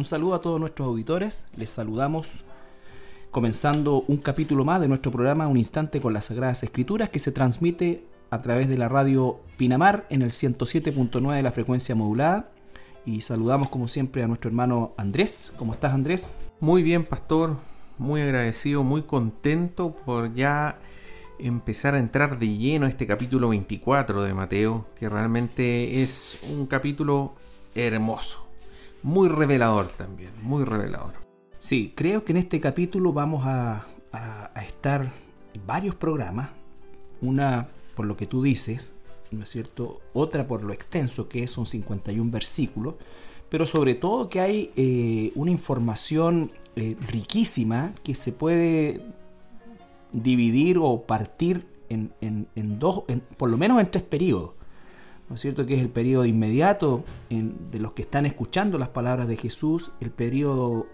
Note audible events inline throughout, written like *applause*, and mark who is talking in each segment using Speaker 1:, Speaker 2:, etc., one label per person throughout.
Speaker 1: Un saludo a todos nuestros auditores. Les saludamos comenzando un capítulo más de nuestro programa Un Instante con las Sagradas Escrituras que se transmite a través de la radio Pinamar en el 107.9 de la frecuencia modulada. Y saludamos como siempre a nuestro hermano Andrés. ¿Cómo estás Andrés?
Speaker 2: Muy bien, pastor. Muy agradecido, muy contento por ya empezar a entrar de lleno a este capítulo 24 de Mateo, que realmente es un capítulo hermoso muy revelador también, muy revelador.
Speaker 1: Sí, creo que en este capítulo vamos a, estar varios programas, una por lo que tú dices, ¿no es cierto? Otra por lo extenso que son 51 versículos, pero sobre todo que hay eh, una información eh, riquísima que se puede dividir o partir en, dos, por lo menos en tres periodos. ¿No es cierto? Que es el periodo inmediato de los que están escuchando las palabras de Jesús, el periodo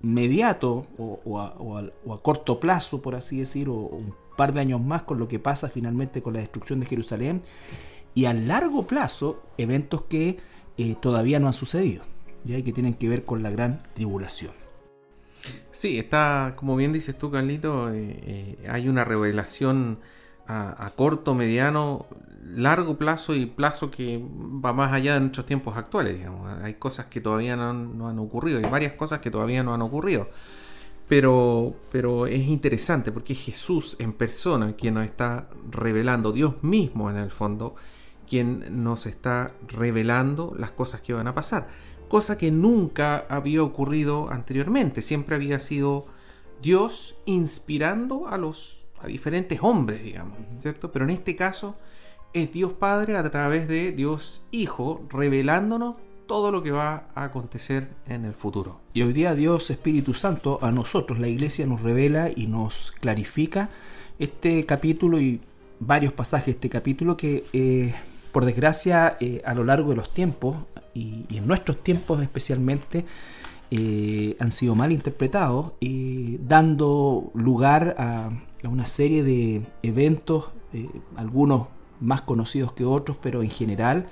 Speaker 1: mediato o, a, corto plazo, por así decir, o, un par de años más con lo que pasa finalmente con la destrucción de Jerusalén, y a largo plazo eventos que eh, todavía no han sucedido, ¿ya? que tienen que ver con la gran tribulación.
Speaker 2: Sí, está, como bien dices tú, Carlito, eh, eh, hay una revelación a, corto, mediano, largo plazo y plazo que va más allá de nuestros tiempos actuales. Hay cosas que todavía no han, ocurrido, hay varias cosas que todavía no han ocurrido. Pero, pero es interesante porque es Jesús en persona quien nos está revelando, Dios mismo en el fondo, quien nos está revelando las cosas que van a pasar. Cosa que nunca había ocurrido anteriormente, siempre había sido Dios inspirando a los a diferentes hombres, digamos, ¿cierto? Pero en este caso es Dios Padre a través de Dios Hijo revelándonos todo lo que va a acontecer en el futuro.
Speaker 1: Y hoy día Dios Espíritu Santo a nosotros, la iglesia, nos revela y nos clarifica este capítulo y varios pasajes de este capítulo que eh, por desgracia eh, a lo largo de los tiempos y, en nuestros tiempos especialmente eh, han sido mal interpretados y dando lugar a, una serie de eventos, algunos más conocidos que otros, pero en general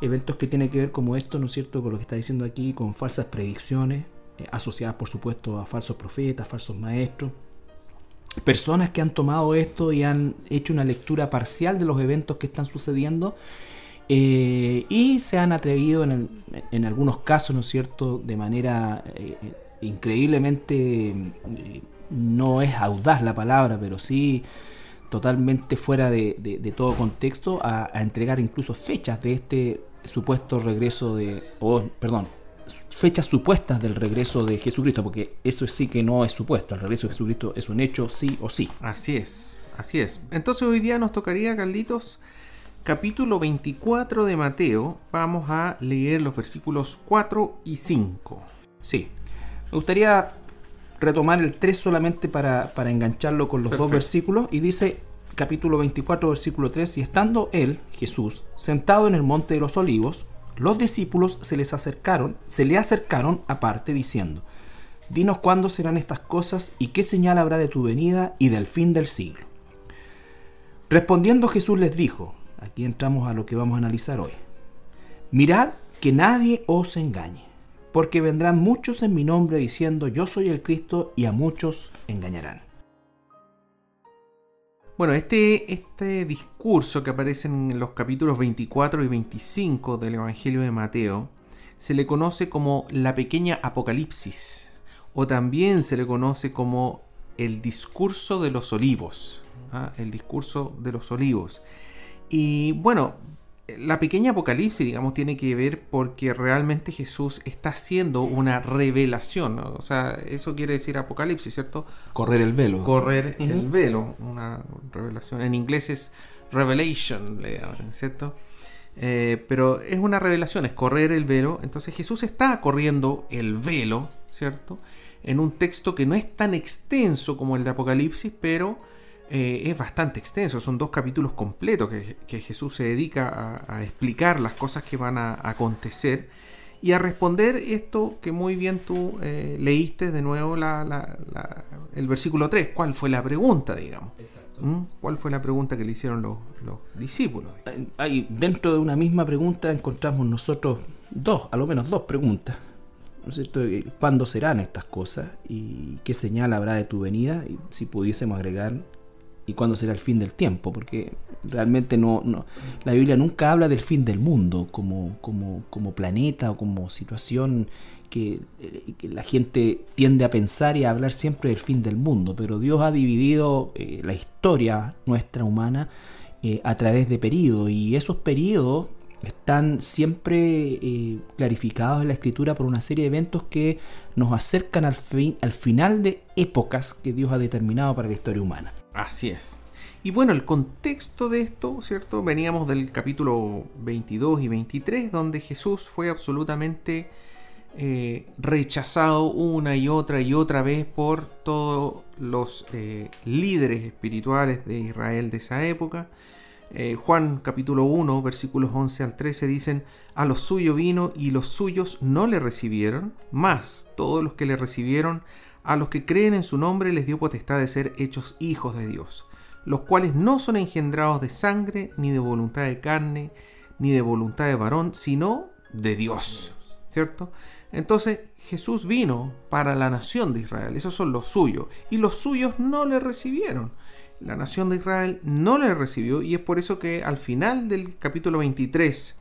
Speaker 1: eventos que tienen que ver como esto, ¿no es cierto?, con lo que está diciendo aquí, con falsas predicciones, eh, asociadas por supuesto a falsos profetas, falsos maestros. Personas que han tomado esto y han hecho una lectura parcial de los eventos que están sucediendo eh, y se han atrevido en, en, algunos casos, ¿no es cierto?, de manera eh, increíblemente, no es audaz la palabra, pero sí totalmente fuera de, todo contexto a, entregar incluso fechas de este supuesto regreso de, o perdón, fechas supuestas del regreso de Jesucristo, porque eso sí que no es supuesto, el regreso de Jesucristo es un hecho sí o sí.
Speaker 2: Así es, así es. Entonces hoy día nos tocaría, Carlitos, capítulo 24 de Mateo, vamos a leer los versículos 4 y 5.
Speaker 1: Sí, me gustaría retomar el 3 solamente para, engancharlo con los dos versículos. Y dice capítulo 24, versículo 3, y estando él, Jesús, sentado en el monte de los olivos, los discípulos se les acercaron, se le acercaron aparte diciendo, Dinos cuándo serán estas cosas y qué señal habrá de tu venida y del fin del siglo. Respondiendo Jesús les dijo, aquí entramos a lo que vamos a analizar hoy, mirad que nadie os engañe porque vendrán muchos en mi nombre diciendo yo soy el Cristo y a muchos engañarán.
Speaker 2: Bueno, este, este discurso que aparece en los capítulos 24 y 25 del Evangelio de Mateo se le conoce como la pequeña Apocalipsis o también se le conoce como el discurso de los olivos. ¿ah? El discurso de los olivos. Y bueno, la pequeña Apocalipsis, digamos, tiene que ver porque realmente Jesús está haciendo una revelación. O sea, eso quiere decir Apocalipsis, ¿cierto?
Speaker 1: Correr el velo.
Speaker 2: Correr el velo, una revelación. En inglés es revelation, ¿cierto? Eh, pero es una revelación, es correr el velo. Entonces Jesús está corriendo el velo, ¿cierto? En un texto que no es tan extenso como el de Apocalipsis, pero eh, es bastante extenso, son dos capítulos completos que, Jesús se dedica a, explicar las cosas que van a, acontecer y a responder esto que muy bien tú eh, leíste de nuevo el versículo 3. ¿Cuál fue la pregunta, digamos? ¿Mm? ¿Cuál fue la pregunta que le hicieron los, discípulos?
Speaker 1: Hay, dentro de una misma pregunta encontramos nosotros dos, a lo menos dos preguntas. ¿no es cierto? Eh, ¿Cuándo serán estas cosas? ¿Y qué señal habrá de tu venida? Y si pudiésemos agregar, ¿y cuándo será el fin del tiempo? Porque realmente no, la Biblia nunca habla del fin del mundo como, como, como planeta o como situación que, eh, que, la gente tiende a pensar y a hablar siempre del fin del mundo, pero Dios ha dividido eh, la historia nuestra humana eh, a través de periodos y esos periodos están siempre eh, clarificados en la escritura por una serie de eventos que nos acercan al, fin, al final de épocas que Dios ha determinado para la historia humana.
Speaker 2: Así es. Y bueno, el contexto de esto, ¿cierto? Veníamos del capítulo 22 y 23, donde Jesús fue absolutamente eh, rechazado una y otra y otra vez por todos los eh, líderes espirituales de Israel de esa época. Eh, Juan capítulo 1 versículos 11 al 13 dicen, a los suyos vino y los suyos no le recibieron, más todos los que le recibieron, a los que creen en su nombre les dio potestad de ser hechos hijos de Dios, los cuales no son engendrados de sangre, ni de voluntad de carne, ni de voluntad de varón, sino de Dios. ¿Cierto? Entonces Jesús vino para la nación de Israel, esos son los suyos, y los suyos no le recibieron la nación de Israel no le recibió y es por eso que al final del capítulo 23,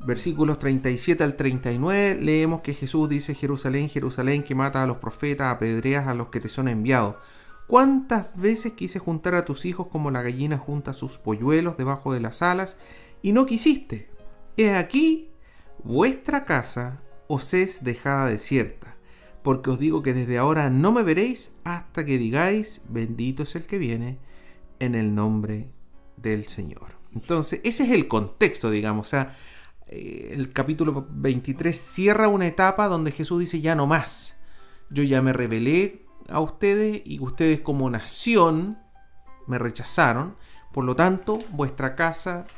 Speaker 2: versículos 37 al 39, leemos que Jesús dice, Jerusalén, Jerusalén, que mata a los profetas, apedreas a los que te son enviados. ¿Cuántas veces quise juntar a tus hijos como la gallina junta sus polluelos debajo de las alas y no quisiste? He aquí, vuestra casa os es dejada desierta porque os digo que desde ahora no me veréis hasta que digáis, bendito es el que viene en el nombre del Señor. Entonces, ese es el contexto, digamos. O sea, eh, el capítulo 23 cierra una etapa donde Jesús dice, ya no más. Yo ya me revelé a ustedes y ustedes como nación me rechazaron. Por lo tanto, vuestra casa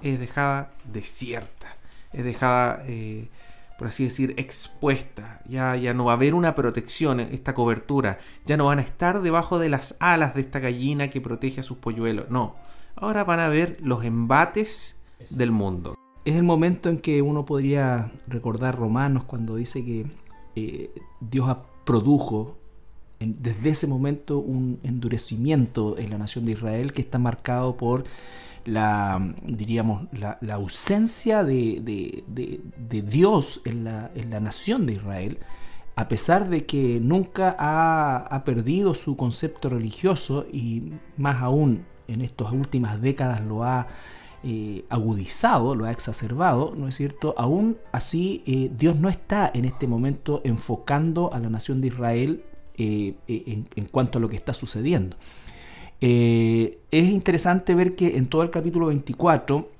Speaker 2: es dejada desierta. Es dejada... Eh, por así decir, expuesta. Ya, ya no va a haber una protección, esta cobertura. Ya no van a estar debajo de las alas de esta gallina que protege a sus polluelos. No. Ahora van a ver los embates del mundo.
Speaker 1: Es el momento en que uno podría recordar Romanos cuando dice que eh, Dios produjo desde ese momento un endurecimiento en la nación de Israel que está marcado por la, diríamos, la, ausencia de, Dios en la, en la, nación de Israel, a pesar de que nunca ha, perdido su concepto religioso y más aún en estas últimas décadas lo ha eh, agudizado, lo ha exacerbado, ¿no es cierto? Aún así, eh, Dios no está en este momento enfocando a la nación de Israel eh, en cuanto a lo que está sucediendo. Eh, es interesante ver que en todo el capítulo 24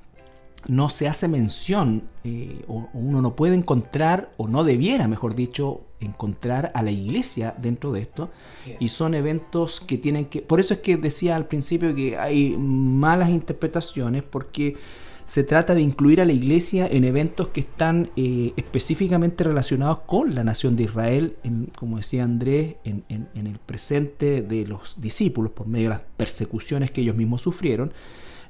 Speaker 1: no se hace mención, eh, o, uno no puede encontrar, o no debiera, mejor dicho, encontrar a la iglesia dentro de esto. Y son eventos que tienen que... Por eso es que decía al principio que hay malas interpretaciones, porque se trata de incluir a la iglesia en eventos que están eh, específicamente relacionados con la nación de Israel, como decía Andrés, en, el presente de los discípulos, por medio de las persecuciones que ellos mismos sufrieron,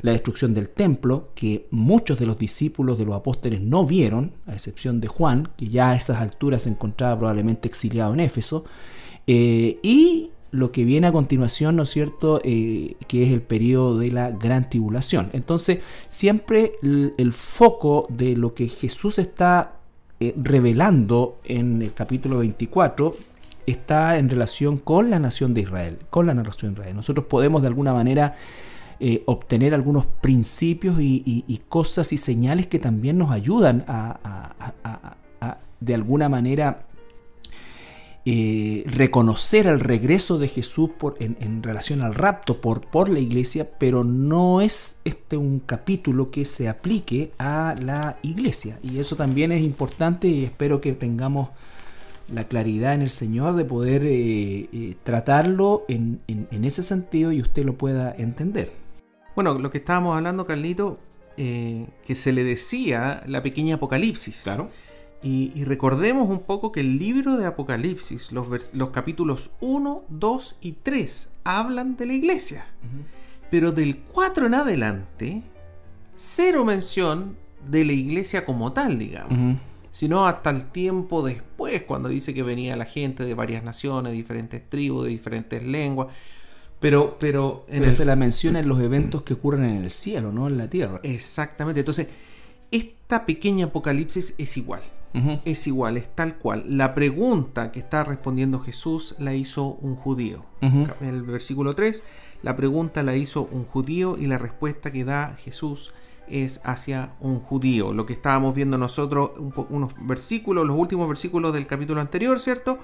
Speaker 1: la destrucción del templo, que muchos de los discípulos de los apóstoles no vieron, a excepción de Juan, que ya a esas alturas se encontraba probablemente exiliado en Éfeso, eh, y lo que viene a continuación, ¿no es cierto?, eh, que es el periodo de la gran tribulación. Entonces, siempre el, foco de lo que Jesús está eh, revelando en el capítulo 24 está en relación con la nación de Israel, con la nación de Israel. Nosotros podemos de alguna manera eh, obtener algunos principios y, cosas y señales que también nos ayudan a, a de alguna manera eh, reconocer el regreso de Jesús por, en, relación al rapto por, por la iglesia, pero no es este un capítulo que se aplique a la iglesia. Y eso también es importante y espero que tengamos la claridad en el Señor de poder eh, eh, tratarlo en, en, ese sentido y usted lo pueda entender.
Speaker 2: Bueno, lo que estábamos hablando, Carlito, que se le decía la pequeña Apocalipsis.
Speaker 1: Claro.
Speaker 2: Y, recordemos un poco que el libro de Apocalipsis, los, los, capítulos 1, 2 y 3, hablan de la iglesia. Pero del 4 en adelante, cero mención de la iglesia como tal, digamos. sino hasta el tiempo después, cuando dice que venía la gente de varias naciones, diferentes tribus, de diferentes lenguas. Pero, pero,
Speaker 1: en se la menciona en los eventos que ocurren en el cielo, no en la tierra.
Speaker 2: Exactamente. Entonces, esta pequeña apocalipsis es igual. Es igual, es tal cual. La pregunta que está respondiendo Jesús la hizo un judío. En el versículo 3, la pregunta la hizo un judío y la respuesta que da Jesús es hacia un judío. Lo que estábamos viendo nosotros, unos versículos, los últimos versículos del capítulo anterior, ¿cierto?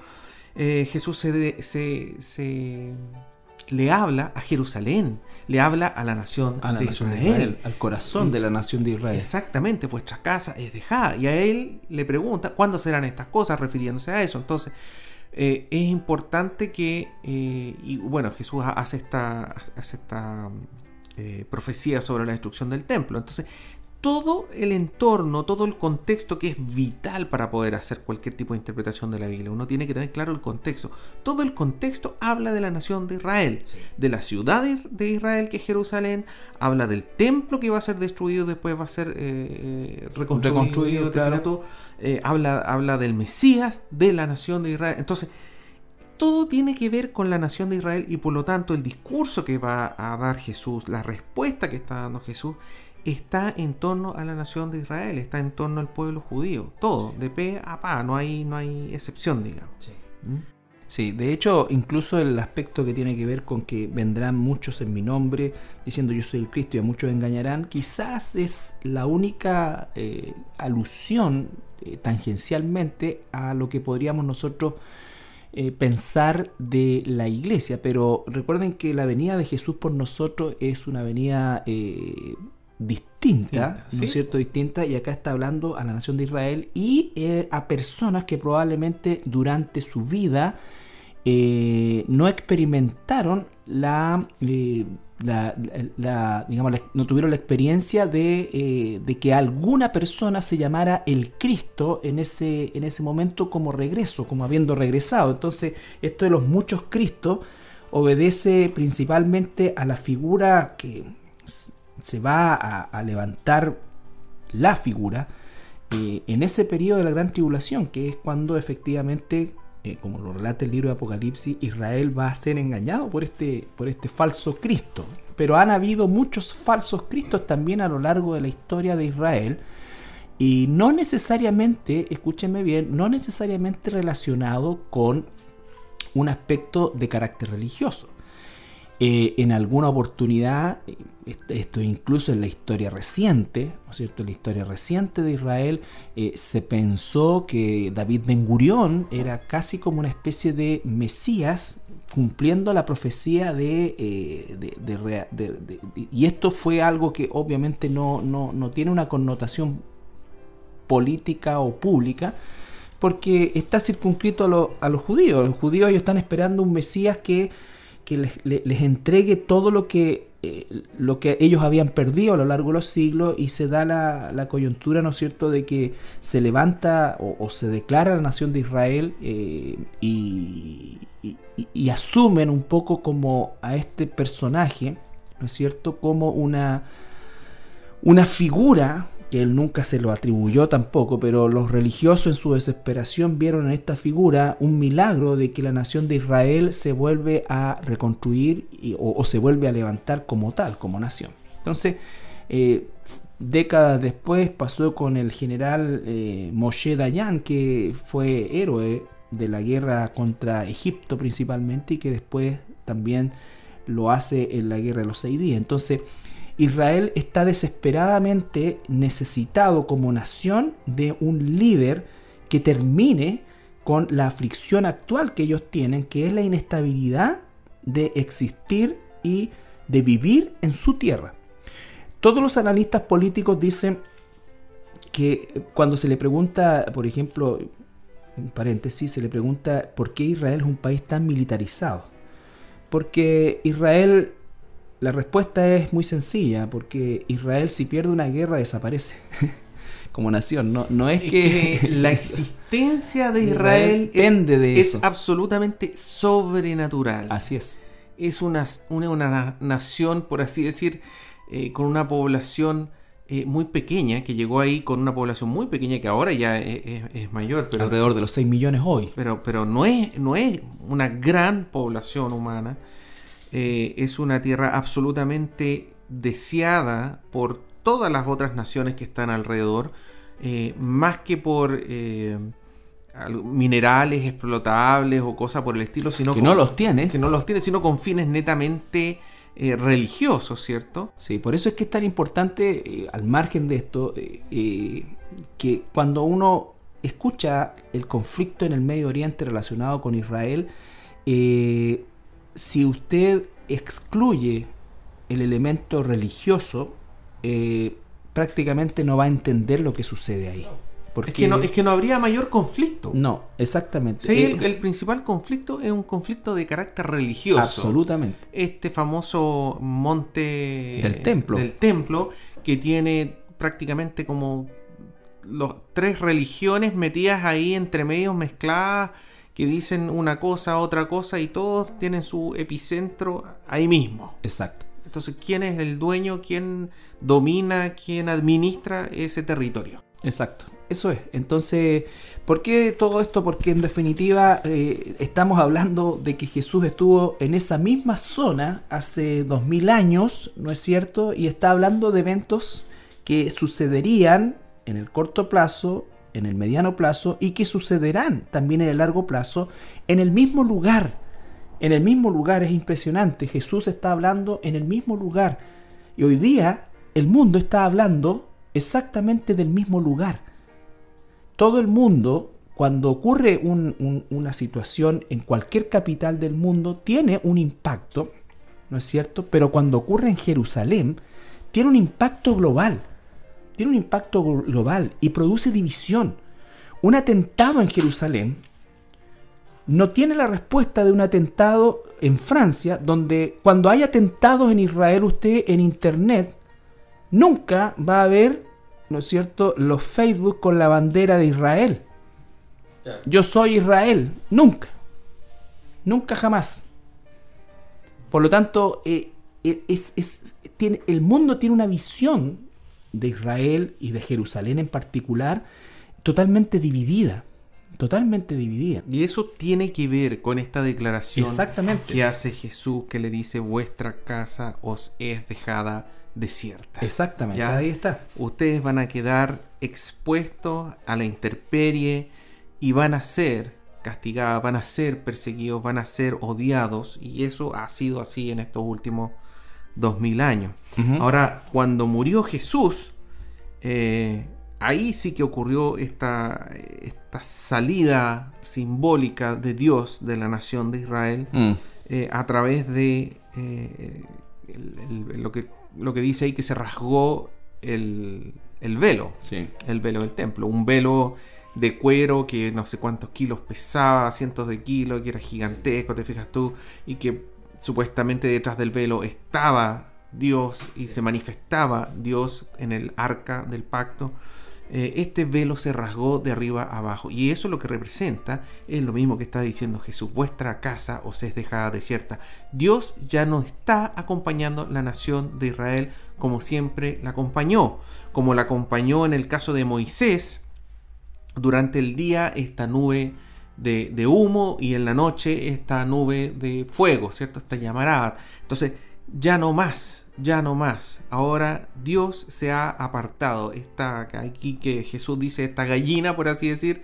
Speaker 2: Eh, Jesús se, se, le habla a Jerusalén, le habla a la nación, de, Israel,
Speaker 1: al corazón de la nación de Israel.
Speaker 2: Exactamente, vuestra casa es dejada. Y a él le pregunta, ¿cuándo serán estas cosas? refiriéndose a eso. Entonces, eh, es importante que, eh, y bueno, Jesús hace esta, hace esta eh, profecía sobre la destrucción del templo. Entonces, todo el entorno, todo el contexto que es vital para poder hacer cualquier tipo de interpretación de la Biblia. Uno tiene que tener claro el contexto. Todo el contexto habla de la nación de Israel, de la ciudad de Israel que es Jerusalén, habla del templo que va a ser destruido, después va a ser eh, eh, reconstruido, habla, habla del Mesías, de la nación de Israel. Entonces, todo tiene que ver con la nación de Israel y por lo tanto el discurso que va a dar Jesús, la respuesta que está dando Jesús, está en torno a la nación de Israel, está en torno al pueblo judío, todo, de pe a pa, no hay, no hay excepción, digamos.
Speaker 1: Sí. ¿Mm? de hecho, incluso el aspecto que tiene que ver con que vendrán muchos en mi nombre, diciendo yo soy el Cristo y a muchos engañarán, quizás es la única eh, alusión eh, tangencialmente a lo que podríamos nosotros eh, pensar de la iglesia, pero recuerden que la venida de Jesús por nosotros es una venida eh, distinta, ¿no es cierto? Distinta, y acá está hablando a la nación de Israel y eh, a personas que probablemente durante su vida no experimentaron la la, digamos, no tuvieron la experiencia eh, de, que alguna persona se llamara el Cristo en ese, en ese momento como regreso, como habiendo regresado. Entonces, esto de los muchos Cristos obedece principalmente a la figura que se va a, levantar la figura eh, en ese periodo de la gran tribulación, que es cuando efectivamente eh, como lo relata el libro de Apocalipsis, Israel va a ser engañado por este, por este falso Cristo. Pero han habido muchos falsos Cristos también a lo largo de la historia de Israel. Y no necesariamente, escúchenme bien, no necesariamente relacionado con un aspecto de carácter religioso. Eh, en alguna oportunidad, eh, esto incluso en la historia reciente, ¿no es cierto? En la historia reciente de Israel, eh, se pensó que David Ben Gurión era casi como una especie de Mesías cumpliendo la profecía de, y esto fue algo que obviamente no, no, tiene una connotación política o pública, porque está circunscrito a, a los judíos. Los judíos ellos están esperando un Mesías que que les, entregue todo lo que, eh, lo que ellos habían perdido a lo largo de los siglos y se da la, coyuntura, ¿no es cierto?, de que se levanta o, se declara la nación de Israel eh, y, y, asumen un poco como a este personaje, ¿no es cierto?, como una, una figura que él nunca se lo atribuyó tampoco, pero los religiosos en su desesperación vieron en esta figura un milagro de que la nación de Israel se vuelve a reconstruir o, se vuelve a levantar como tal, como nación. Entonces, eh, décadas después pasó con el general eh, Moshe Dayan, que fue héroe de la guerra contra Egipto principalmente y que después también lo hace en la guerra de los seis días. Entonces, Israel está desesperadamente necesitado como nación de un líder que termine con la aflicción actual que ellos tienen, que es la inestabilidad de existir y de vivir en su tierra. Todos los analistas políticos dicen que cuando se le pregunta, por ejemplo, en paréntesis, se le pregunta por qué Israel es un país tan militarizado. Porque Israel la respuesta es muy sencilla, porque Israel si pierde una guerra desaparece *laughs* como nación. No, no es, que... *laughs*
Speaker 2: la existencia de Israel,
Speaker 1: depende
Speaker 2: es,
Speaker 1: de
Speaker 2: es absolutamente sobrenatural.
Speaker 1: Así es.
Speaker 2: Es una, una, nación, por así decir, eh, con una población eh, muy pequeña, que llegó ahí con una población muy pequeña, que ahora ya es, mayor.
Speaker 1: Pero, Alrededor de los 6 millones hoy.
Speaker 2: Pero, pero no, es, no es una gran población humana. Eh, es una tierra absolutamente deseada por todas las otras naciones que están alrededor, eh, más que por minerales explotables o cosas por el estilo, sino
Speaker 1: que no los tiene,
Speaker 2: que no los tiene, sino con fines netamente eh, religioso, ¿cierto?
Speaker 1: Sí, por eso es que es tan importante, eh, al margen de esto, eh, que cuando uno escucha el conflicto en el Medio Oriente relacionado con Israel, si usted excluye el elemento religioso, prácticamente no va a entender lo que sucede ahí.
Speaker 2: Es, que no, es que no habría mayor conflicto.
Speaker 1: No, exactamente.
Speaker 2: Sí, eh, el, principal conflicto es un conflicto de carácter religioso.
Speaker 1: Absolutamente.
Speaker 2: Este famoso monte
Speaker 1: del templo.
Speaker 2: Del templo que tiene prácticamente como los tres religiones metidas ahí entre medios mezcladas que dicen una cosa, otra cosa y todos tienen su epicentro ahí mismo.
Speaker 1: Exacto.
Speaker 2: Entonces, ¿quién es el dueño? ¿Quién domina? ¿Quién administra ese territorio?
Speaker 1: Exacto. Eso es. Entonces, ¿por qué todo esto? Porque en definitiva eh, estamos hablando de que Jesús estuvo en esa misma zona hace dos mil años, ¿no es cierto? Y está hablando de eventos que sucederían en el corto plazo, en el mediano plazo y que sucederán también en el largo plazo en el mismo lugar. En el mismo lugar es impresionante. Jesús está hablando en el mismo lugar. Y hoy día el mundo está hablando exactamente del mismo lugar todo el mundo, cuando ocurre una situación en cualquier capital del mundo, tiene un impacto, ¿no es cierto? Pero cuando ocurre en Jerusalén, tiene un impacto global. Tiene un impacto global y produce división. Un atentado en Jerusalén no tiene la respuesta de un atentado en Francia, donde cuando hay atentados en Israel, usted en Internet nunca va a ver ¿no es cierto?, los Facebook con la bandera de Israel. Yo soy Israel, nunca, nunca jamás. Por lo tanto, eh, eh, es, tiene, el mundo tiene una visión de Israel y de Jerusalén en particular totalmente dividida. Totalmente dividida.
Speaker 2: Y eso tiene que ver con esta declaración
Speaker 1: Exactamente.
Speaker 2: que hace Jesús, que le dice, vuestra casa os es dejada desierta.
Speaker 1: Exactamente, ¿Ya? ahí está.
Speaker 2: Ustedes van a quedar expuestos a la intemperie y van a ser castigados, van a ser perseguidos, van a ser odiados. Y eso ha sido así en estos últimos 2000 años. Ahora, cuando murió Jesús, eh, ahí sí que ocurrió esta, esta, salida simbólica de Dios de la nación de Israel mm. eh, a través de eh, lo, que, lo que dice ahí que se rasgó el, el velo, el velo del templo, un velo de cuero que no sé cuántos kilos pesaba, cientos de kilos, que era gigantesco, te fijas tú, y que supuestamente detrás del velo estaba Dios y se manifestaba Dios en el arca del pacto. Eh, este velo se rasgó de arriba abajo. Y eso lo que representa es lo mismo que está diciendo Jesús. Vuestra casa os es dejada desierta. Dios ya no está acompañando la nación de Israel como siempre la acompañó. Como la acompañó en el caso de Moisés. Durante el día esta nube de, de humo y en la noche esta nube de fuego, ¿cierto? Esta llamarada. Entonces, ya no más ya no más. Ahora Dios se ha apartado. Esta aquí que Jesús dice, esta gallina, por así decir,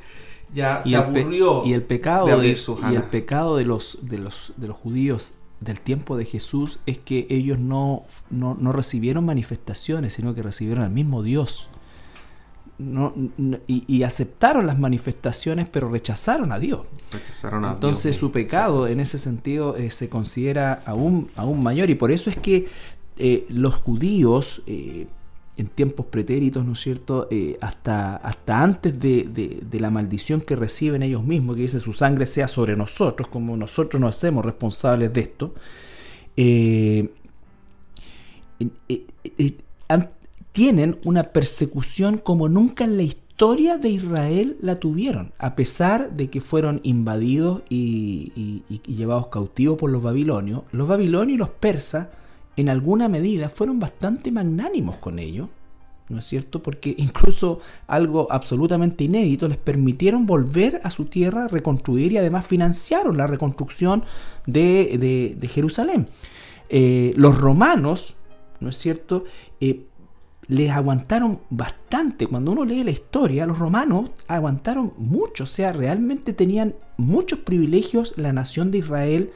Speaker 2: ya se aburrió.
Speaker 1: Y el pecado de, y el pecado de los, de los de los judíos del tiempo de Jesús es que ellos no, no, recibieron manifestaciones, sino que recibieron al mismo Dios. No, y, aceptaron las manifestaciones, pero rechazaron a Dios.
Speaker 2: Rechazaron a
Speaker 1: Entonces su pecado en ese sentido eh, se considera aún, aún mayor y por eso es que eh, los judíos eh, en tiempos pretéritos, ¿no es cierto?, hasta, hasta antes de, la maldición que reciben ellos mismos, que dice su sangre sea sobre nosotros, como nosotros nos hacemos responsables de esto, tienen una persecución como nunca en la historia de Israel la tuvieron, a pesar de que fueron invadidos y llevados cautivos por los babilonios. Los babilonios y los persas en alguna medida fueron bastante magnánimos con ellos, ¿no es cierto? Porque incluso algo absolutamente inédito les permitieron volver a su tierra, reconstruir y además financiaron la reconstrucción de, Jerusalén. Eh, los romanos, ¿no es cierto? Eh, les aguantaron bastante. Cuando uno lee la historia, los romanos aguantaron mucho, o sea, realmente tenían muchos privilegios la nación de Israel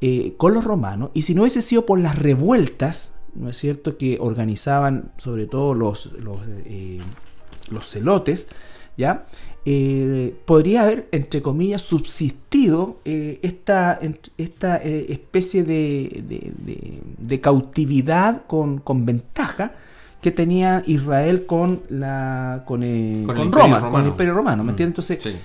Speaker 1: eh, con los romanos, y si no hubiese sido por las revueltas, ¿no es cierto?, que organizaban sobre todo los, los, eh, celotes, ¿ya? Eh, podría haber, entre comillas, subsistido esta, esta especie de, de, cautividad con, con ventaja, que tenía Israel con la con, Roma, con el Imperio Romano, ¿me mm, entiendes? Entonces,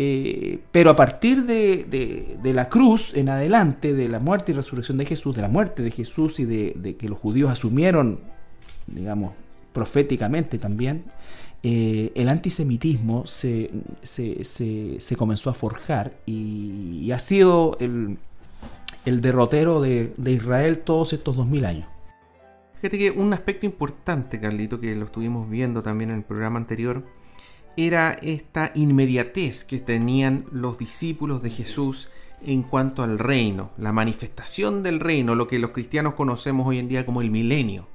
Speaker 1: eh, pero a partir de, la cruz en adelante, de la muerte y resurrección de Jesús, de la muerte de Jesús y de, que los judíos asumieron, digamos, proféticamente también, eh, el antisemitismo se, se, comenzó a forjar y, ha sido el, el derrotero de, Israel todos estos dos mil años.
Speaker 2: Fíjate que un aspecto importante, Carlito, que lo estuvimos viendo también en el programa anterior, era esta inmediatez que tenían los discípulos de Jesús en cuanto al reino, la manifestación del reino, lo que los cristianos conocemos hoy en día como el milenio.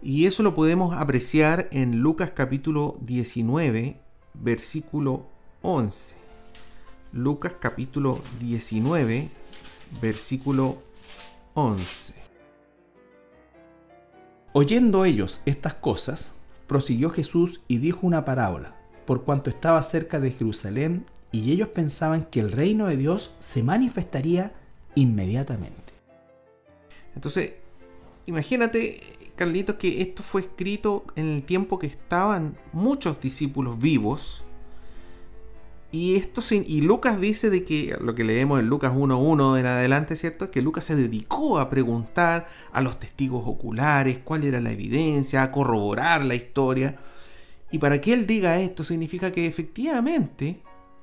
Speaker 2: Y eso lo podemos apreciar en Lucas capítulo 19, versículo 11. Lucas capítulo 19, versículo 11.
Speaker 1: Oyendo ellos estas cosas, prosiguió Jesús y dijo una parábola, por cuanto estaba cerca de Jerusalén y ellos pensaban que el reino de Dios se manifestaría inmediatamente.
Speaker 2: Entonces, imagínate, Carlitos, que esto fue escrito en el tiempo que estaban muchos discípulos vivos y, esto y Lucas dice de que lo que leemos en Lucas 1.1 en adelante, ¿cierto? Es que Lucas se dedicó a preguntar a los testigos oculares cuál era la evidencia, a corroborar la historia. Y para que él diga esto significa que efectivamente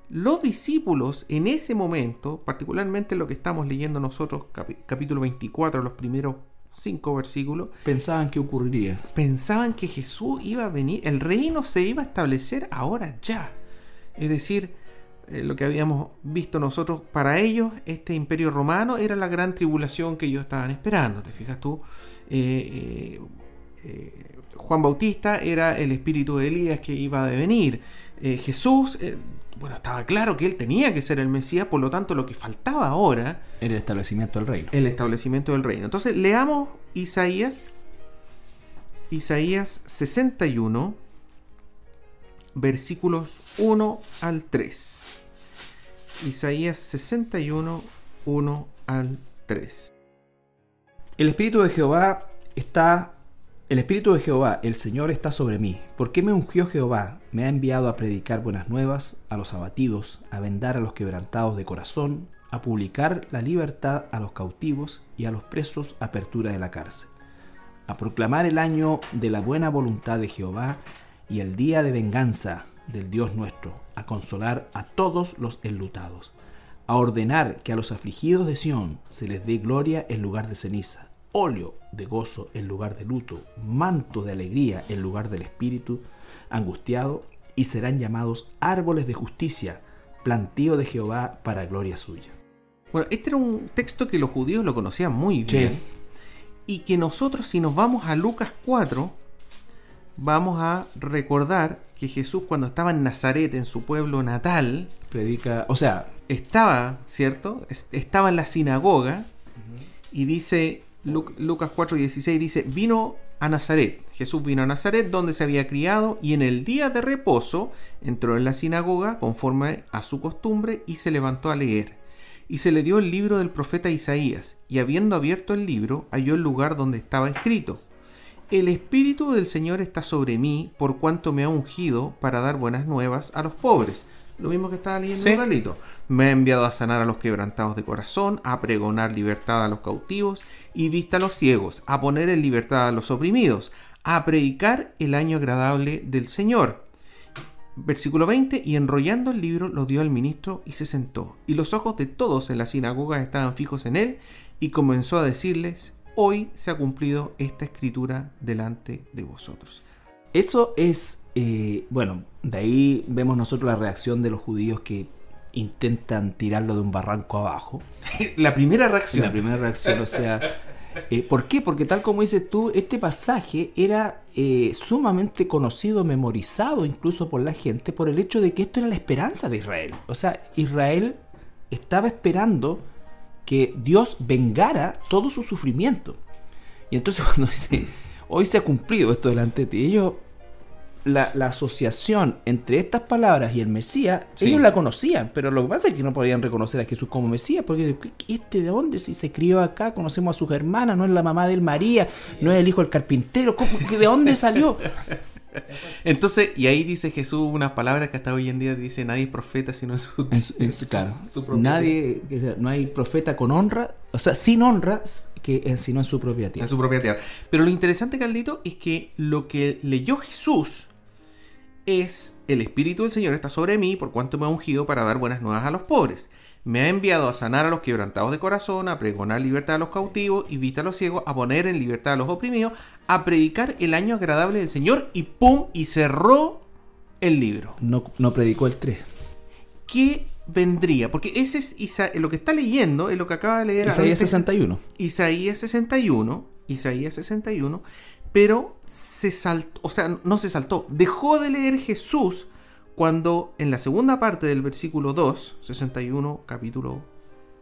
Speaker 2: los discípulos en ese momento, particularmente lo que estamos leyendo nosotros, capítulo 24, los primeros cinco versículos,
Speaker 1: pensaban que ocurriría.
Speaker 2: Pensaban que Jesús iba a venir, el reino se iba a establecer ahora ya. Es decir, eh, lo que habíamos visto nosotros, para ellos este imperio romano era la gran tribulación que ellos estaban esperando, ¿te fijas tú? Eh, eh, Juan Bautista era el espíritu de Elías que iba a devenir. Jesús, bueno, estaba claro que él tenía que ser el Mesías, por lo tanto lo que faltaba ahora...
Speaker 1: Era el establecimiento del reino.
Speaker 2: El establecimiento del reino. Entonces leamos Isaías, Isaías 61 versículos 1 al 3. Isaías 61, 1 al 3.
Speaker 1: El Espíritu de Jehová está... El Espíritu de Jehová, el Señor, está sobre mí. ¿Por qué me ungió Jehová? Me ha enviado a predicar buenas nuevas a los abatidos, a vendar a los quebrantados de corazón, a publicar la libertad a los cautivos y a los presos apertura de la cárcel, a proclamar el año de la buena voluntad de Jehová y el día de venganza del Dios nuestro, a consolar a todos los enlutados, a ordenar que a los afligidos de Sión se les dé gloria en lugar de ceniza, óleo de gozo en lugar de luto, manto de alegría en lugar del espíritu angustiado, y serán llamados árboles de justicia, plantío de Jehová para gloria suya.
Speaker 2: Bueno, este era un texto que los judíos lo conocían muy bien. Y que nosotros, si nos vamos a Lucas 4, vamos a recordar que Jesús cuando estaba en Nazaret, en su pueblo natal,
Speaker 1: predica, o sea,
Speaker 2: estaba, ¿cierto? Estaba en la sinagoga y dice Lucas 4:16 dice, vino a Nazaret. Jesús vino a Nazaret donde se había criado y en el día de reposo entró en la sinagoga conforme a su costumbre y se levantó a leer. Y se le dio el libro del profeta Isaías, y habiendo abierto el libro, halló el lugar donde estaba escrito el Espíritu del Señor está sobre mí por cuanto me ha ungido para dar buenas nuevas a los pobres. Lo mismo que estaba leyendo ¿Sí? Me ha enviado a sanar a los quebrantados de corazón, a pregonar libertad a los cautivos y vista a los ciegos, a poner en libertad a los oprimidos, a predicar el año agradable del Señor. Versículo 20, y enrollando el libro lo dio al ministro y se sentó. Y los ojos de todos en la sinagoga estaban fijos en él, y comenzó a decirles, hoy se ha cumplido esta escritura delante de vosotros.
Speaker 1: Eso es, eh, bueno, de ahí vemos nosotros la reacción de los judíos que intentan tirarlo de un barranco abajo. *laughs*
Speaker 2: la primera reacción.
Speaker 1: La primera reacción, o sea, eh, ¿por qué? Porque tal como dices tú, este pasaje era eh, sumamente conocido, memorizado incluso por la gente, por el hecho de que esto era la esperanza de Israel. O sea, Israel estaba esperando que Dios vengara todo su sufrimiento. Y entonces *laughs* cuando dice, hoy se ha cumplido esto delante de ti, ellos la, asociación entre estas palabras y el Mesías, ellos la conocían, pero lo que pasa es que no podían reconocer a Jesús como Mesías, porque ¿este de dónde? Si se crió acá, conocemos a sus hermanas, no es la mamá de él María, no es el hijo del carpintero, ¿de dónde salió?
Speaker 2: Entonces, y ahí dice Jesús unas palabras que hasta hoy en día dice nadie es profeta sino en *laughs* su,
Speaker 1: claro. nadie, no hay profeta con honra, o sea, sin honra, que sino en su propia tierra.
Speaker 2: En su propia tierra. Pero lo interesante, Carlito, es que lo que leyó Jesús es el Espíritu del Señor está sobre mí por cuanto me ha ungido para dar buenas nuevas a los pobres. Me ha enviado a sanar a los quebrantados de corazón, a pregonar libertad a los cautivos y vista a los ciegos, a poner en libertad a los oprimidos, a predicar el año agradable del Señor y ¡pum! y cerró el libro.
Speaker 1: No, no predicó el 3.
Speaker 2: ¿Qué vendría? Porque ese es lo que está leyendo, es lo que acaba de leer.
Speaker 1: Isaías 61.
Speaker 2: Isaías 61. Isaías 61 pero se saltó, o sea, no se saltó, dejó de leer Jesús cuando en la segunda parte del versículo 2, 61, capítulo...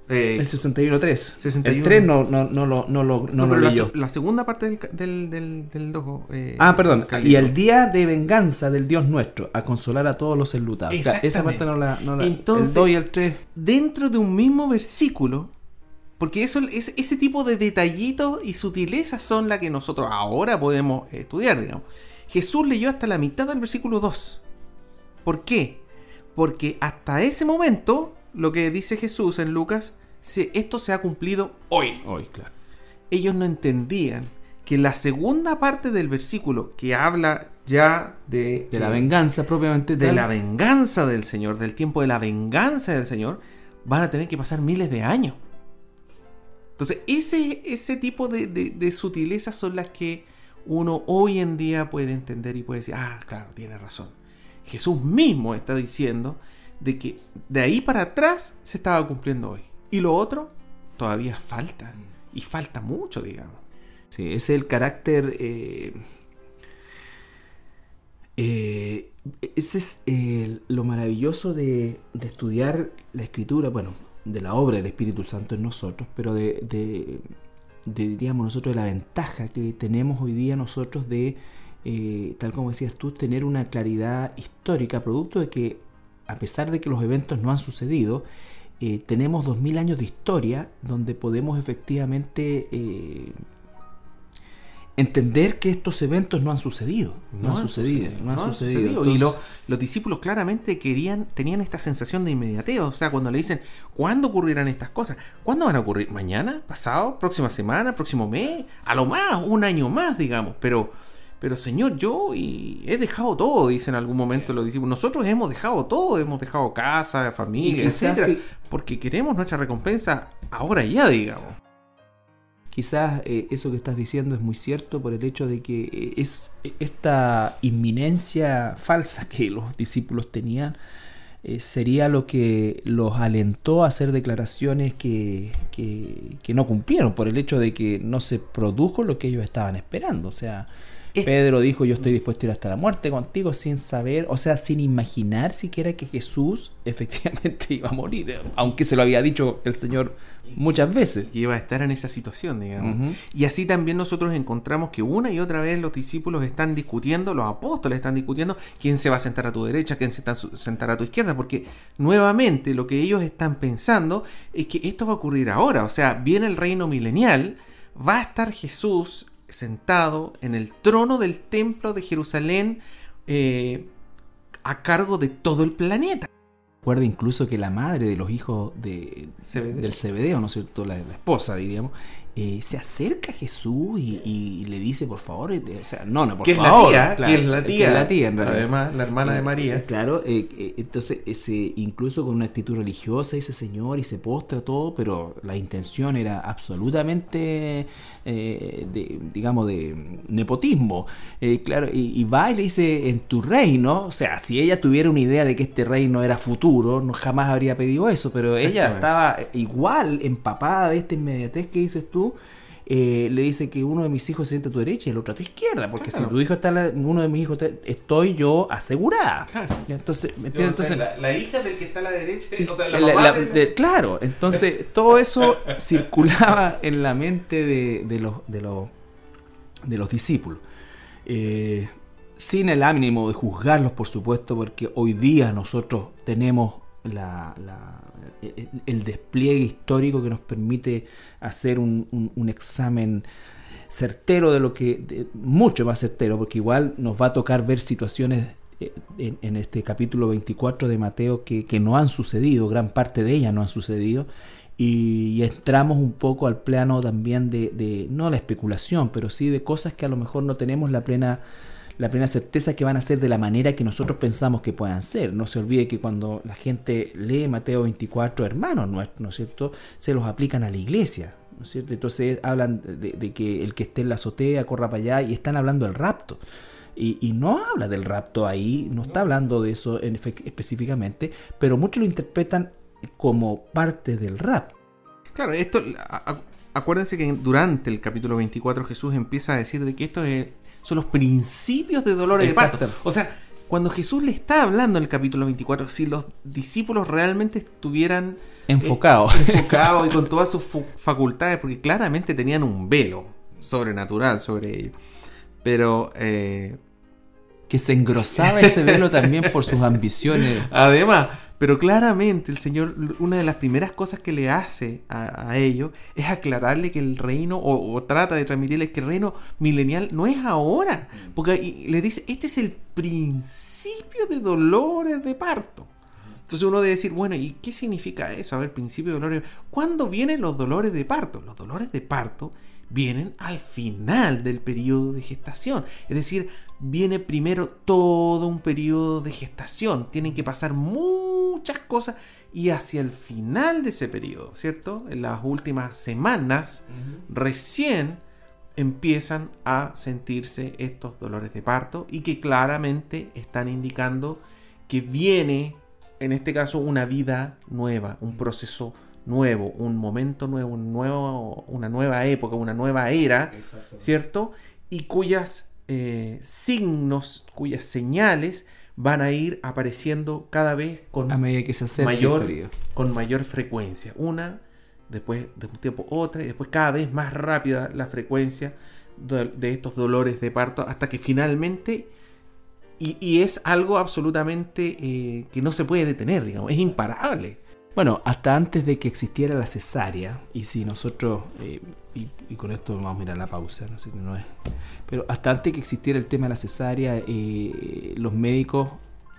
Speaker 1: Eh, el 61.3. El 3 no, no, no, lo, no, lo, no,
Speaker 2: lo la, la, segunda parte del, del, del, del 2.
Speaker 1: Eh, ah, perdón. Y el día de venganza del Dios nuestro, a consolar a todos los enlutados. esa parte no la... No la
Speaker 2: Entonces, el 2 y el 3. Dentro de un mismo versículo porque eso, es, ese tipo de detallitos y sutilezas son las que nosotros ahora podemos estudiar, digamos. Jesús leyó hasta la mitad del versículo 2. ¿Por qué? Porque hasta ese momento, lo que dice Jesús en Lucas, esto se ha cumplido hoy.
Speaker 1: Hoy, claro.
Speaker 2: Ellos no entendían que la segunda parte del versículo que habla ya de...
Speaker 1: De la venganza propiamente.
Speaker 2: De la venganza del Señor, del tiempo de la venganza del Señor, van a tener que pasar miles de años. Entonces, ese, ese tipo de, sutilezas son las que uno hoy en día puede entender y puede decir, ah, claro, tiene razón. Jesús mismo está diciendo de que de ahí para atrás se estaba cumpliendo hoy. Y lo otro todavía falta. Y falta mucho, digamos.
Speaker 1: Sí, es el carácter... Eh, eh, ese es eh, lo maravilloso de, de, estudiar la escritura. Bueno, de la obra del Espíritu Santo en nosotros, pero de, diríamos nosotros, de la ventaja que tenemos hoy día nosotros de, eh, tal como decías tú, tener una claridad histórica, producto de que, a pesar de que los eventos no han sucedido, eh, tenemos dos mil años de historia donde podemos efectivamente eh, entender que estos eventos no han sucedido. No, han, sucedido, No han, sucedido.
Speaker 2: Y los discípulos claramente querían, tenían esta sensación de inmediateo. O sea, cuando le dicen, ¿cuándo ocurrirán estas cosas? ¿Cuándo van a ocurrir? ¿Mañana? ¿Pasado? ¿Próxima semana? ¿Próximo mes? A lo más, un año más, digamos. Pero, pero Señor, yo y he dejado todo, dicen en algún momento los discípulos. Nosotros hemos dejado todo, hemos dejado casa, familia, etcétera, porque queremos nuestra recompensa ahora ya, digamos.
Speaker 1: Quizás eh, eso que estás diciendo es muy cierto por el hecho de que eh, es esta inminencia falsa que los discípulos tenían eh, sería lo que los alentó a hacer declaraciones que, que, no cumplieron por el hecho de que no se produjo lo que ellos estaban esperando. O sea, Pedro dijo, yo estoy dispuesto a ir hasta la muerte contigo sin saber, o sea, sin imaginar siquiera que Jesús efectivamente *laughs* iba a morir, aunque se lo había dicho el Señor muchas veces.
Speaker 2: Y iba a estar en esa situación, digamos. Y así también nosotros encontramos que una y otra vez los discípulos están discutiendo, los apóstoles están discutiendo quién se va a sentar a tu derecha, quién se va a sentar a tu izquierda, porque nuevamente lo que ellos están pensando es que esto va a ocurrir ahora, o sea, viene el reino milenial, va a estar Jesús sentado en el trono del templo de Jerusalén eh, a cargo de todo el planeta.
Speaker 1: Recuerda incluso que la madre de los hijos de, del CBD, ¿no es cierto? La, esposa, diríamos, eh, se acerca a Jesús y, le dice, por favor, eh, o sea, no, no, por
Speaker 2: que
Speaker 1: favor.
Speaker 2: Es la tía, que es la tía,
Speaker 1: es la tía, en realidad.
Speaker 2: Además, la hermana de María.
Speaker 1: claro, entonces, ese, incluso con una actitud religiosa, dice Señor, y se postra todo, pero la intención era absolutamente, de, digamos, de nepotismo. claro, y, va y le dice, en tu reino, o sea, si ella tuviera una idea de que este reino era futuro, no jamás habría pedido eso, pero ella estaba igual empapada de esta inmediatez que dices tú eh, le dice que uno de mis hijos se sienta a tu derecha y el otro a tu izquierda, porque si tu hijo está, la, uno de mis hijos estoy yo asegurada.
Speaker 2: Entonces, entonces la, hija del que está a la derecha, o la mamá
Speaker 1: claro, entonces *laughs* todo eso circulaba en la mente de, los, de, los, de los discípulos. Eh, sin el ánimo de juzgarlos, por supuesto, porque hoy día nosotros tenemos la, el despliegue histórico que nos permite hacer un, examen certero de lo que, mucho más certero, porque igual nos va a tocar ver situaciones eh, en, este capítulo 24 de Mateo que, no han sucedido, gran parte de ellas no han sucedido, y, entramos un poco al plano también de, de, no la especulación, pero sí de cosas que a lo mejor no tenemos la plena la plena certeza que van a ser de la manera que nosotros pensamos que puedan ser. No se olvide que cuando la gente lee Mateo 24, hermanos nuestros, ¿no es cierto?, se los aplican a la iglesia. ¿no es cierto? Entonces hablan de, que el que esté en la azotea corra para allá y están hablando del rapto. Y, no habla del rapto ahí, no está hablando de eso en específicamente, pero muchos lo interpretan como parte del rapto.
Speaker 2: Claro, esto, acuérdense que durante el capítulo 24 Jesús empieza a decir de que esto es son los principios de dolores de parto. O sea, cuando Jesús le está hablando en el capítulo 24, si los discípulos realmente estuvieran
Speaker 1: eh, enfocados
Speaker 2: enfocados y con *laughs* todas sus facultades, porque claramente tenían un velo sobrenatural sobre ellos. Pero eh,
Speaker 1: que se engrosaba ese velo también por sus ambiciones. *laughs*
Speaker 2: Además, pero claramente el Señor, una de las primeras cosas que le hace a, ellos es aclararle que el reino, o, trata de transmitirles que el reino milenial no es ahora. Mm. Porque le dice, este es el principio de dolores de parto. Entonces uno debe decir, bueno, ¿y qué significa eso? A ver, principio de dolores. ¿Cuándo vienen los dolores de parto? Los dolores de parto vienen al final del periodo de gestación. Es decir, viene primero todo un periodo de gestación. Tienen que pasar muchas cosas y hacia el final de ese periodo, ¿cierto? En las últimas semanas, recién empiezan a sentirse estos dolores de parto y que claramente están indicando que viene, en este caso, una vida nueva, un proceso nuevo, un momento nuevo, un nuevo una nueva época, una nueva era, ¿cierto? Y cuyas eh, signos, cuyas señales van a ir apareciendo cada vez con
Speaker 1: a medida que se
Speaker 2: mayor, con mayor frecuencia. Una, después de un tiempo otra, y después cada vez más rápida la frecuencia de, estos dolores de parto, hasta que finalmente, y, es algo absolutamente eh, que no se puede detener, digamos, es imparable.
Speaker 1: Bueno, hasta antes de que existiera la cesárea, y si nosotros, eh, y, con esto vamos a mirar la pausa, no sé, no es, pero hasta antes de que existiera el tema de la cesárea, eh, los médicos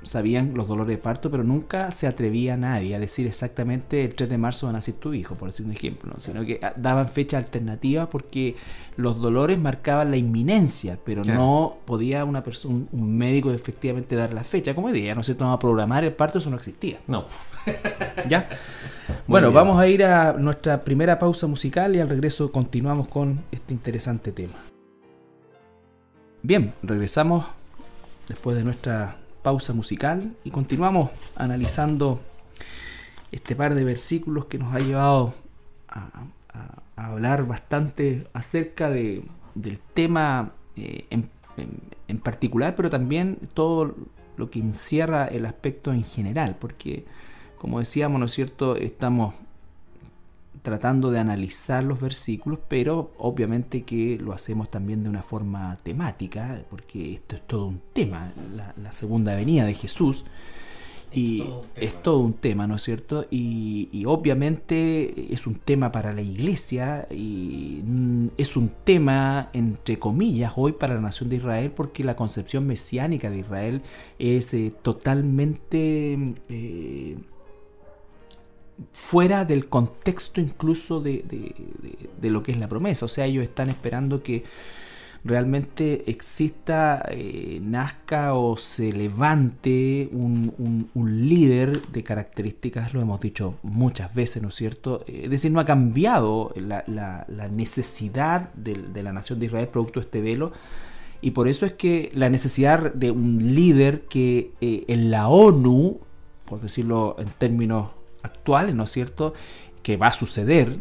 Speaker 1: sabían los dolores de parto, pero nunca se atrevía nadie a decir exactamente el 3 de marzo va a nacer tu hijo, por decir un ejemplo, sino que ah, daban fecha alternativa porque los dolores marcaban la inminencia, pero no podía una persona, un médico efectivamente dar la fecha, como decía, no se tomaba programar el parto, eso no existía.
Speaker 2: No. *laughs*
Speaker 1: ¿Ya? bueno, vamos a ir a nuestra primera pausa musical y al regreso continuamos con este interesante tema. Bien, regresamos después de nuestra pausa musical y continuamos analizando este par de versículos que nos ha llevado a, hablar bastante acerca de, del tema eh, en, particular, pero también todo lo que encierra el aspecto en general, porque como decíamos, ¿no es cierto?, estamos tratando de analizar los versículos, pero obviamente que lo hacemos también de una forma temática, porque esto es todo un tema, la, segunda venida de Jesús. Y es todo, un tema, ¿no es cierto? Y, obviamente es un tema para la iglesia y es un tema, entre comillas, hoy para la nación de Israel, porque la concepción mesiánica de Israel es eh, totalmente... Eh, fuera del contexto incluso de, lo que es la promesa. O sea, ellos están esperando que realmente exista, eh, nazca o se levante un, líder de características, lo hemos dicho muchas veces, ¿no es cierto? Eh, es decir, no ha cambiado la, necesidad de, la nación de Israel producto de este velo. Y por eso es que la necesidad de un líder que eh, en la ONU, por decirlo en términos actuales, ¿no es cierto?, que va a suceder,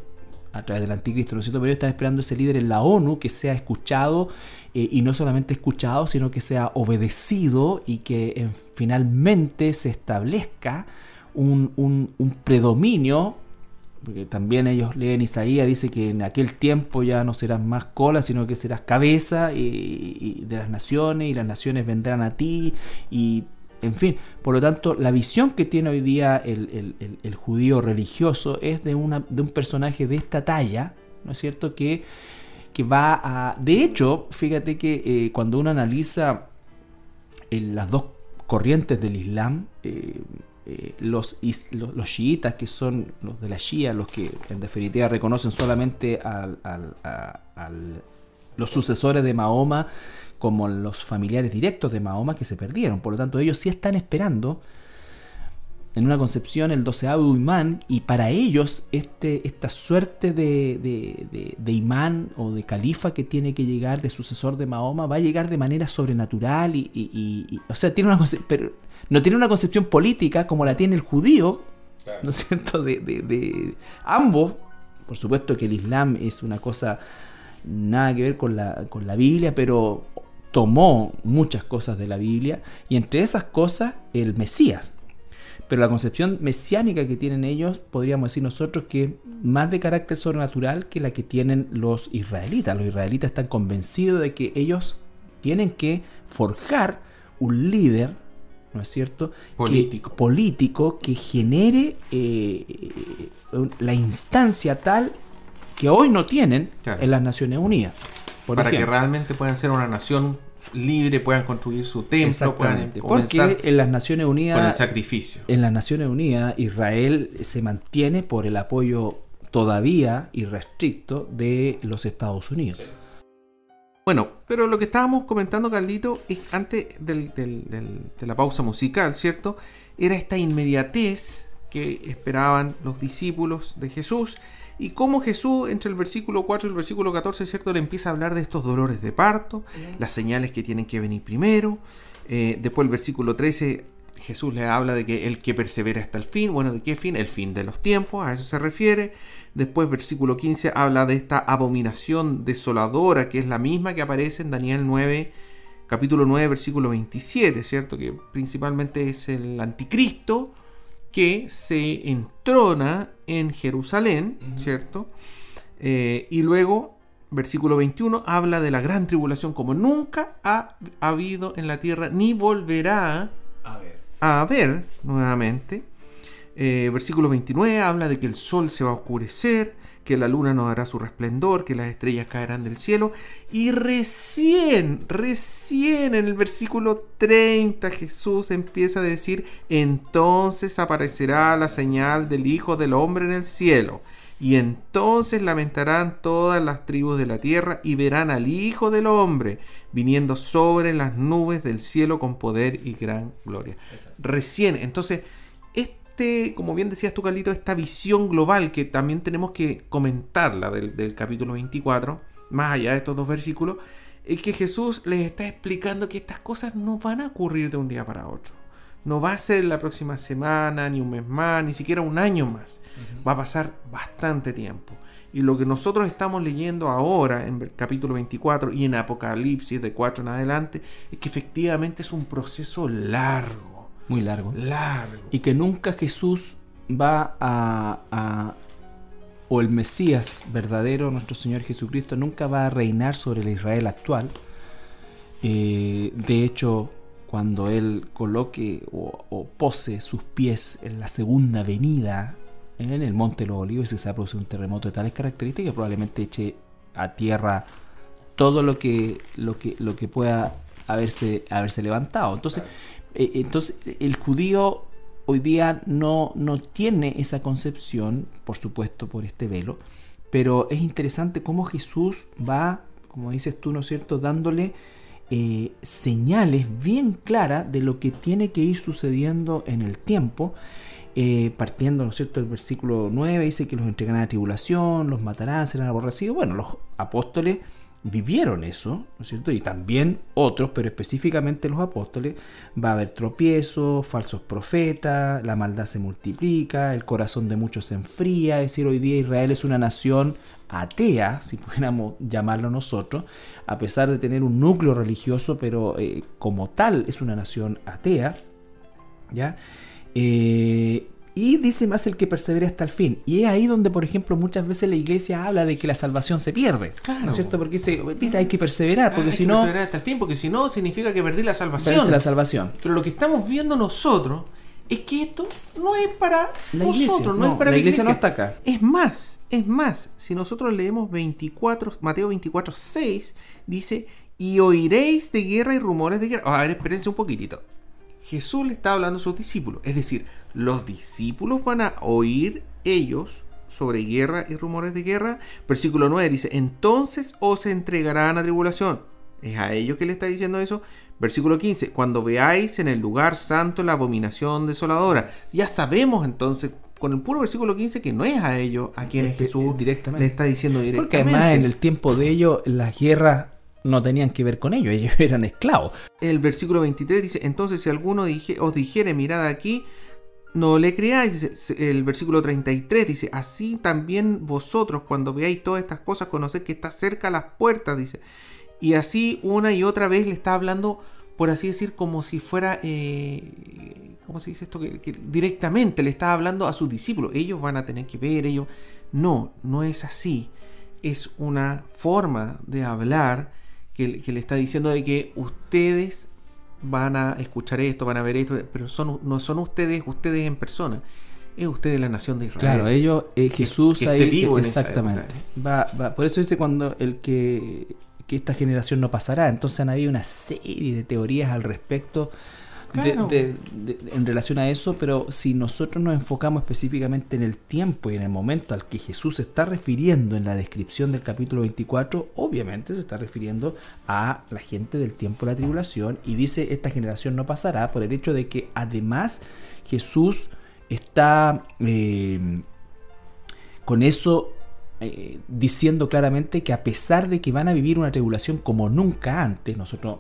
Speaker 1: a través del anticristo, ¿no es cierto? Pero ellos están esperando ese líder en la ONU que sea escuchado eh, y no solamente escuchado, sino que sea obedecido y que finalmente se establezca un, predominio porque también ellos leen Isaías, dice que en aquel tiempo ya no serás más cola, sino que serás cabeza y, de las naciones, y las naciones vendrán a ti, y en fin, por lo tanto, la visión que tiene hoy día el, judío religioso es de, un personaje de esta talla, ¿no es cierto? Que, que va a... De hecho, fíjate que eh, cuando uno analiza eh, las dos corrientes del Islam, eh, los, los, chiitas, que son los de la Shia, los que en definitiva reconocen solamente al, a los sucesores de Mahoma, como los familiares directos de Mahoma que se perdieron. Por lo tanto, ellos sí están esperando en una concepción el doceavo imán y para ellos este, esta suerte de, de, imán o de califa que tiene que llegar de sucesor de Mahoma va a llegar de manera sobrenatural y, o sea, tiene una pero no tiene una concepción política como la tiene el judío, ¿no es cierto? De, de ambos, por supuesto que el Islam es una cosa nada que ver con la, con la Biblia, pero tomó muchas cosas de la Biblia y entre esas cosas el Mesías. Pero la concepción mesiánica que tienen ellos, podríamos decir nosotros que es más de carácter sobrenatural que la que tienen los israelitas. Los israelitas están convencidos de que ellos tienen que forjar un líder, ¿no es cierto?
Speaker 2: Político.
Speaker 1: Que, político que genere eh, la instancia tal que hoy no tienen en las Naciones Unidas.
Speaker 2: Para que realmente puedan ser una nación libre, puedan construir su templo, puedan
Speaker 1: Porque en las Naciones Unidas.
Speaker 2: Con el sacrificio.
Speaker 1: En las Naciones Unidas, Israel se mantiene por el apoyo todavía irrestricto de los Estados Unidos.
Speaker 2: Bueno, pero lo que estábamos comentando, Carlito, es antes de la pausa musical, ¿cierto? Era esta inmediatez que esperaban los discípulos de Jesús y cómo Jesús, entre el versículo 4 y el versículo 14, ¿cierto? Le empieza a hablar de estos dolores de parto, las señales que tienen que venir primero. Eh, después el versículo 13, Jesús le habla de que el que persevera hasta el fin, bueno, ¿de qué fin? El fin de los tiempos, a eso se refiere. Después versículo 15 habla de esta abominación desoladora, que es la misma que aparece en Daniel 9, capítulo 9, versículo 27, ¿cierto? Que principalmente es el anticristo que se entrona en Jerusalén, ¿cierto? Eh, y luego, versículo 21, habla de la gran tribulación como nunca ha habido en la tierra, ni volverá a haber, nuevamente. Eh, versículo 29 habla de que el sol se va a oscurecer, que la luna no dará su resplendor, que las estrellas caerán del cielo. Y recién, recién en el versículo 30 Jesús empieza a decir, entonces aparecerá la señal del Hijo del Hombre en el cielo. Y entonces lamentarán todas las tribus de la tierra y verán al Hijo del Hombre viniendo sobre las nubes del cielo con poder y gran gloria. Recién, entonces este, como bien decías tú, Carlito, esta visión global que también tenemos que comentarla del, capítulo 24, más allá de estos dos versículos, es que Jesús les está explicando que estas cosas no van a ocurrir de un día para otro. No va a ser la próxima semana, ni un mes más, ni siquiera un año más. Va a pasar bastante tiempo. Y lo que nosotros estamos leyendo ahora en el capítulo 24 y en Apocalipsis de 4 en adelante es que efectivamente es un proceso largo
Speaker 1: muy largo.
Speaker 2: Largo.
Speaker 1: Y que nunca Jesús va a, o el Mesías verdadero, nuestro Señor Jesucristo, nunca va a reinar sobre el Israel actual. Eh, de hecho, cuando Él coloque o, pose sus pies en la segunda venida en el Monte de los Olivos, se va a producir un terremoto de tales características, probablemente eche a tierra todo lo que, lo que, lo que pueda haberse, haberse levantado. Entonces, entonces, el judío hoy día no, no tiene esa concepción, por supuesto, por este velo, pero es interesante cómo Jesús va, como dices tú, ¿no es cierto?, dándole eh, señales bien claras de lo que tiene que ir sucediendo en el tiempo. Eh, partiendo, ¿no es cierto?, el versículo 9 dice que los entregarán a tribulación, los matarán, serán aborrecidos. Bueno, los apóstoles vivieron eso, ¿no es cierto? Y también otros, pero específicamente los apóstoles, va a haber tropiezos, falsos profetas, la maldad se multiplica, el corazón de muchos se enfría, es decir, hoy día Israel es una nación atea, si pudiéramos llamarlo nosotros, a pesar de tener un núcleo religioso, pero eh, como tal es una nación atea, ¿ya? Eh, y dice más el que persevere hasta el fin. Y es ahí donde, por ejemplo, muchas veces la iglesia habla de que la salvación se pierde. Claro. ¿No es cierto? Porque dice, viste, hay que perseverar, porque si no...
Speaker 2: perseverar hasta el fin, porque si no, significa que perdí la salvación.
Speaker 1: la salvación.
Speaker 2: Pero lo que estamos viendo nosotros es que esto no es para la nosotros, no, es para
Speaker 1: la, iglesia, no está acá.
Speaker 2: Es más, es más, si nosotros leemos 24, Mateo 24, 6, dice, y oiréis de guerra y rumores de guerra. A ver, espérense un poquitito. Jesús le está hablando a sus discípulos. Es decir, los discípulos van a oír ellos sobre guerra y rumores de guerra. Versículo 9 dice, entonces os entregarán a tribulación. Es a ellos que le está diciendo eso. Versículo 15, cuando veáis en el lugar santo la abominación desoladora. Ya sabemos entonces con el puro versículo 15 que no es a ellos a quienes Jesús directamente. le está diciendo directamente.
Speaker 1: Porque además en el tiempo de ellos las guerras no tenían que ver con ellos, *laughs* ellos eran esclavos.
Speaker 2: El versículo 23 dice, entonces si alguno os dijere, mirad aquí, no le creáis. El versículo 33 dice, así también vosotros cuando veáis todas estas cosas, conoced que está cerca las puertas, dice. Y así una y otra vez le está hablando, por así decir, como si fuera, eh, ¿cómo se dice esto? Que, directamente le está hablando a sus discípulos. Ellos van a tener que ver, ellos... No, no es así. Es una forma de hablar que, le está diciendo de que ustedes van a escuchar esto, van a ver esto, pero son, no son ustedes, ustedes en persona. Es ustedes la nación de Israel.
Speaker 1: Claro, ellos, eh, Jesús ahí, vivo exactamente. Va, por eso dice cuando el que, que esta generación no pasará. Entonces han habido una serie de teorías al respecto en relación a eso, pero si nosotros nos enfocamos específicamente en el tiempo y en el momento al que Jesús se está refiriendo en la descripción del capítulo 24, obviamente se está refiriendo a la gente del tiempo de la tribulación y dice esta generación no pasará por el hecho de que además Jesús está eh, con eso eh, diciendo claramente que a pesar de que van a vivir una tribulación como nunca antes, nosotros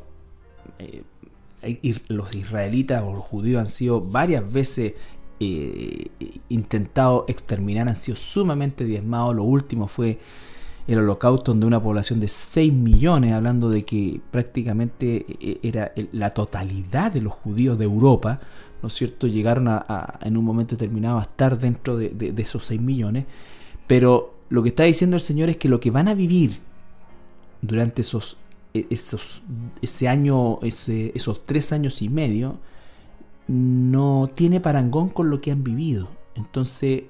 Speaker 1: eh, los israelitas o los judíos han sido varias veces eh, intentados exterminar, han sido sumamente diezmados. Lo último fue el holocausto donde una población de 6 millones, hablando de que prácticamente eh, era la totalidad de los judíos de Europa, ¿no es cierto?, llegaron a, en un momento determinado a estar dentro de, de esos 6 millones. Pero lo que está diciendo el Señor es que lo que van a vivir durante esos esos, ese año, esos tres años y medio, no tiene parangón con lo que han vivido. Entonces,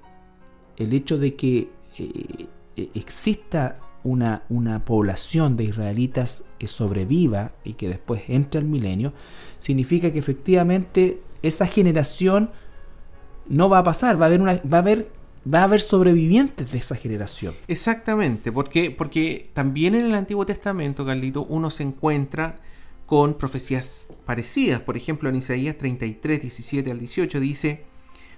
Speaker 1: el hecho de que eh, e-, exista una, una, población de israelitas que sobreviva y que después entre al milenio, significa que efectivamente esa generación no va a pasar, va a haber, una, va a haber va a haber sobrevivientes de esa generación.
Speaker 2: Exactamente, porque, porque también en el Antiguo Testamento, Carlito, uno se encuentra con profecías parecidas. Por ejemplo, en Isaías 33, 17 al 18 dice,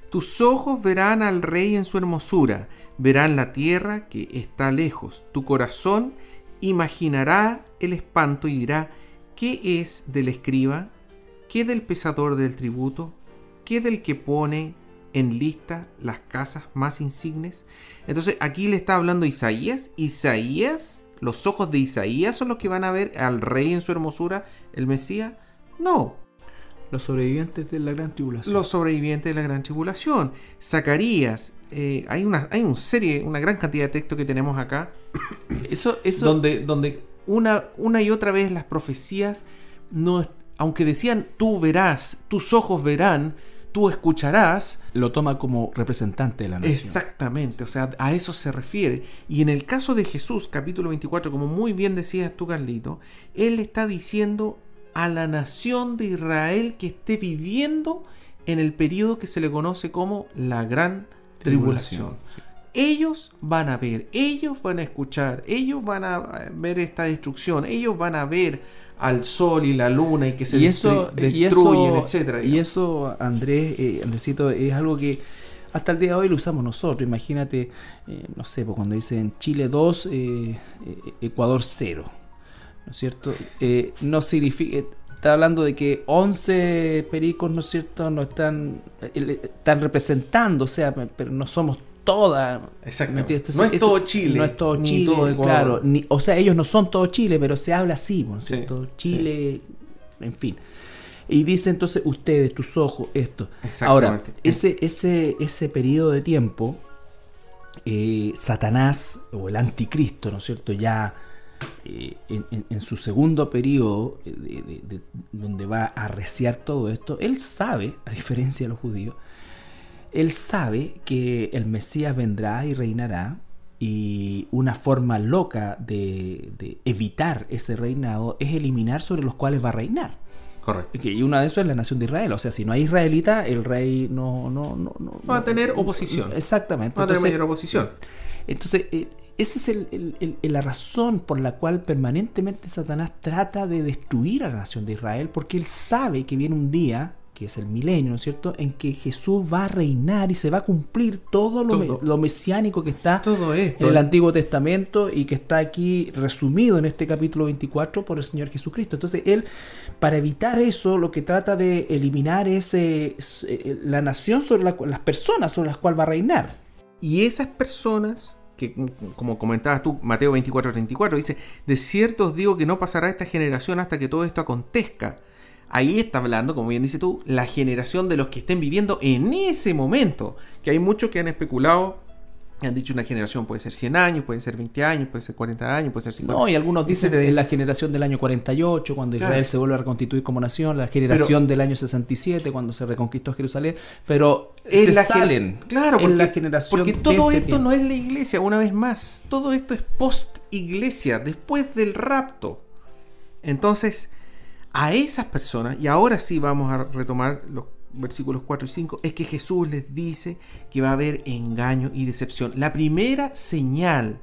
Speaker 2: tus ojos verán al rey en su hermosura, verán la tierra que está lejos, tu corazón imaginará el espanto y dirá, ¿qué es del escriba? ¿Qué del pesador del tributo? ¿Qué del que pone en lista las casas más insignes. Entonces aquí le está hablando Isaías. Isaías, los ojos de Isaías son los que van a ver al rey en su hermosura, el Mesías. No.
Speaker 1: Los sobrevivientes de la gran tribulación.
Speaker 2: Los sobrevivientes de la gran tribulación. Zacarías. Eh, hay una hay una serie, una gran cantidad de texto que tenemos acá. *coughs*
Speaker 1: eso, eso...
Speaker 2: Donde, donde una, una y otra vez las profecías, no, aunque decían tú verás, tus ojos verán, tú escucharás.
Speaker 1: Lo toma como representante de la nación.
Speaker 2: Exactamente, o sea, a eso se refiere. Y en el caso de Jesús, capítulo 24, como muy bien decías tú, Carlito, él está diciendo a la nación de Israel que esté viviendo en el periodo que se le conoce como la gran tribulación. Ellos van a ver, ellos van a escuchar, ellos van a ver esta destrucción, ellos van a ver al sol y la luna y que se
Speaker 1: y eso, destruyen,
Speaker 2: etcétera.
Speaker 1: Y eso, Andrés, eh, Andresito, es algo que hasta el día de hoy lo usamos nosotros. Imagínate, eh, no sé, pues cuando dicen Chile 2, eh, eh, Ecuador 0. ¿No es cierto? no significa. Está hablando de que 11 pericos, ¿no es cierto?, no están, están representando, o sea, pero no somos todas.
Speaker 2: Exactamente. no es todo Chile.
Speaker 1: No es todo Chile, claro. o sea, ellos no son todo Chile, pero se habla así, ¿no es cierto? Chile, en fin. Y dice entonces ustedes, tus ojos, esto. Ahora, ese, ese, ese periodo de tiempo, eh, Satanás o el anticristo, ¿no es cierto? Ya eh, en, su segundo periodo, eh, donde va a arreciar todo esto, él sabe, a diferencia de los judíos, él sabe que el Mesías vendrá y reinará y una forma loca de, de, evitar ese reinado es eliminar sobre los cuales va a reinar. Y una de esas es la nación de Israel. O sea, si no hay israelita, el rey no, no, no,
Speaker 2: va a tener oposición.
Speaker 1: Exactamente.
Speaker 2: Va a tener mayor oposición.
Speaker 1: Entonces, eh, esa es la razón por la cual permanentemente Satanás trata de destruir a la nación de Israel, porque él sabe que viene un día que es el milenio, ¿no es cierto?, en que Jesús va a reinar y se va a cumplir todo lo, mesiánico que está
Speaker 2: todo esto,
Speaker 1: en el Antiguo Testamento y que está aquí resumido en este capítulo 24 por el Señor Jesucristo. Entonces, Él, para evitar eso, lo que trata de eliminar es eh, eh, la nación sobre las personas sobre las cuales va a reinar.
Speaker 2: Y esas personas que como comentabas tú, Mateo 24, 34, dice, de cierto os digo que no pasará esta generación hasta que todo esto acontezca. Ahí está hablando, como bien dices tú, la generación de los que estén viviendo en ese momento. Que hay muchos que han especulado han dicho una generación puede ser 100 años, puede ser 20 años, puede ser 40 años, puede ser 50.
Speaker 1: No, y algunos dicen de la generación del año 48, cuando Israel se vuelve a reconstituir como nación, la generación del año 67, cuando se reconquistó Jerusalén, pero
Speaker 2: se salen claro, porque, la generación Porque todo este esto no es la iglesia, una vez más, todo esto es post-iglesia, después del rapto. Entonces, a esas personas, y ahora sí vamos a retomar los versículos 4 y 5, es que Jesús les dice que va a haber engaño y decepción. La primera señal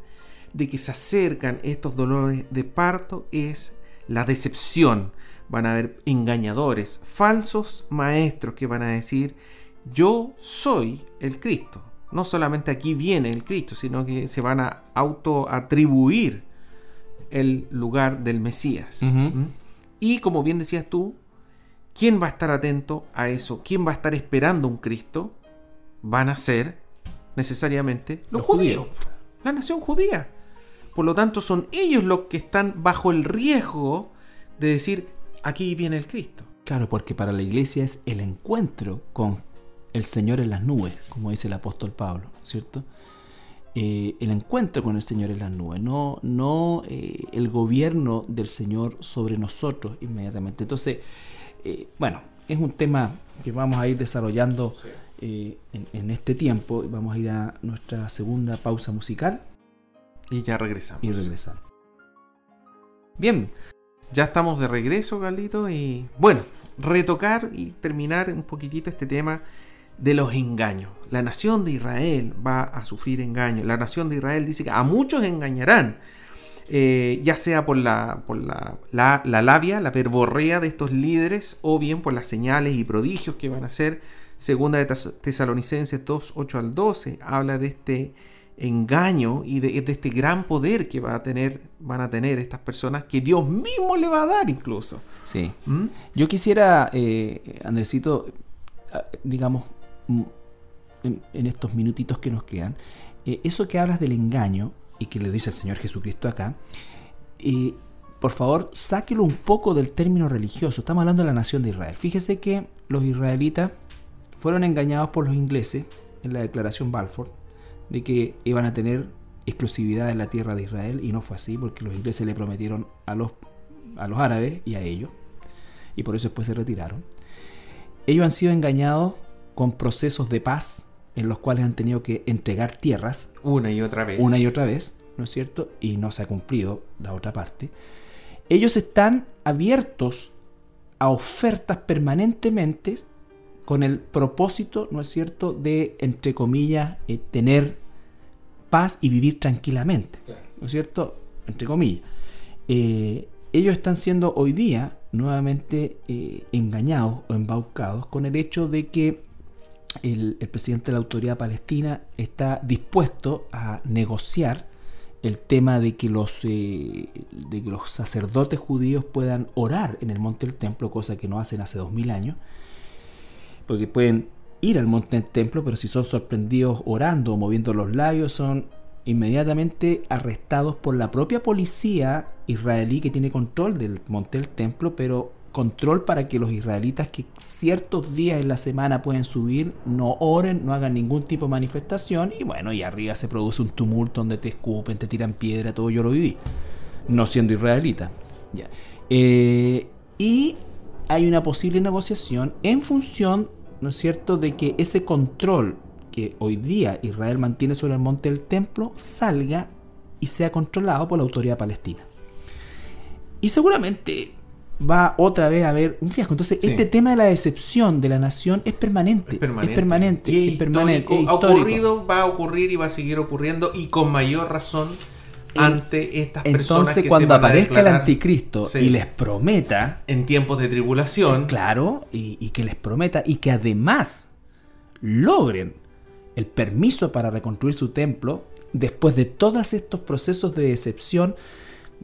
Speaker 2: de que se acercan estos dolores de parto es la decepción. Van a haber engañadores, falsos maestros que van a decir, yo soy el Cristo. No solamente aquí viene el Cristo, sino que se van a autoatribuir el lugar del Mesías. Y como bien decías tú, ¿quién va a estar atento a eso? ¿Quién va a estar esperando un Cristo? Van a ser necesariamente los, judíos, la nación judía. Por lo tanto, son ellos los que están bajo el riesgo de decir, aquí viene el Cristo.
Speaker 1: Claro, porque para la iglesia es el encuentro con el Señor en las nubes, como dice el apóstol Pablo, ¿cierto? Eh, el encuentro con el Señor en las nubes, no, no eh, el gobierno del Señor sobre nosotros inmediatamente. Entonces, eh, bueno, es un tema que vamos a ir desarrollando en, este tiempo. Vamos a ir a nuestra segunda pausa musical.
Speaker 2: Y ya regresamos.
Speaker 1: Y regresamos. Bien.
Speaker 2: Ya estamos de regreso, Galdito, y bueno, retocar y terminar un poquitito este tema de los engaños. La nación de Israel va a sufrir engaños. La nación de Israel dice que a muchos engañarán, eh, ya sea por, la, por la, la, labia, la verborrea de estos líderes, o bien por las señales y prodigios que van a hacer. Segunda de Tesalonicenses 2, 8 al 12 habla de este engaño y de, este gran poder que va a tener, van a tener estas personas que Dios mismo le va a dar incluso.
Speaker 1: Sí. ¿Mm? Yo quisiera, eh, Andresito, digamos, en, estos minutitos que nos quedan, eh, eso que hablas del engaño y que le dice el Señor Jesucristo acá, eh, por favor, sáquelo un poco del término religioso. Estamos hablando de la nación de Israel. Fíjese que los israelitas fueron engañados por los ingleses en la declaración Balfour de que iban a tener exclusividad en la tierra de Israel y no fue así porque los ingleses le prometieron a los, a los árabes y a ellos y por eso después se retiraron. Ellos han sido engañados con procesos de paz en los cuales han tenido que entregar tierras.
Speaker 2: Una y otra vez.
Speaker 1: Una y otra vez, ¿no es cierto? Y no se ha cumplido la otra parte. Ellos están abiertos a ofertas permanentemente con el propósito, ¿no es cierto?, de, entre comillas, eh, tener paz y vivir tranquilamente, ¿no es cierto?, entre comillas. Eh, ellos están siendo hoy día nuevamente eh, engañados o embaucados con el hecho de que el, presidente de la autoridad palestina está dispuesto a negociar el tema de que los, de que los sacerdotes judíos puedan orar en el monte del templo, cosa que no hacen hace dos mil años, porque pueden ir al monte del templo, pero si son sorprendidos orando o moviendo los labios, son inmediatamente arrestados por la propia policía israelí que tiene control del monte del templo, pero control para que los israelitas que ciertos días en la semana pueden subir, no oren, no hagan ningún tipo de manifestación y bueno, y arriba se produce un tumulto donde te escupen, te tiran piedra, todo yo lo viví, no siendo israelita. Ya. Eh, y hay una posible negociación en función ¿no es cierto?, de que ese control que hoy día Israel mantiene sobre el monte del templo salga y sea controlado por la autoridad palestina. Y seguramente va otra vez a haber un fiasco. Entonces, este tema de la decepción de la nación es permanente. Es permanente.
Speaker 2: Es permanente. Ha ocurrido, va a ocurrir y va a seguir ocurriendo y con mayor razón ante estas
Speaker 1: personas Entonces, cuando aparezca el anticristo y les prometa.
Speaker 2: En tiempos de tribulación.
Speaker 1: Claro, y, que les prometa y que además logren el permiso para reconstruir su templo, después de todos estos procesos de decepción,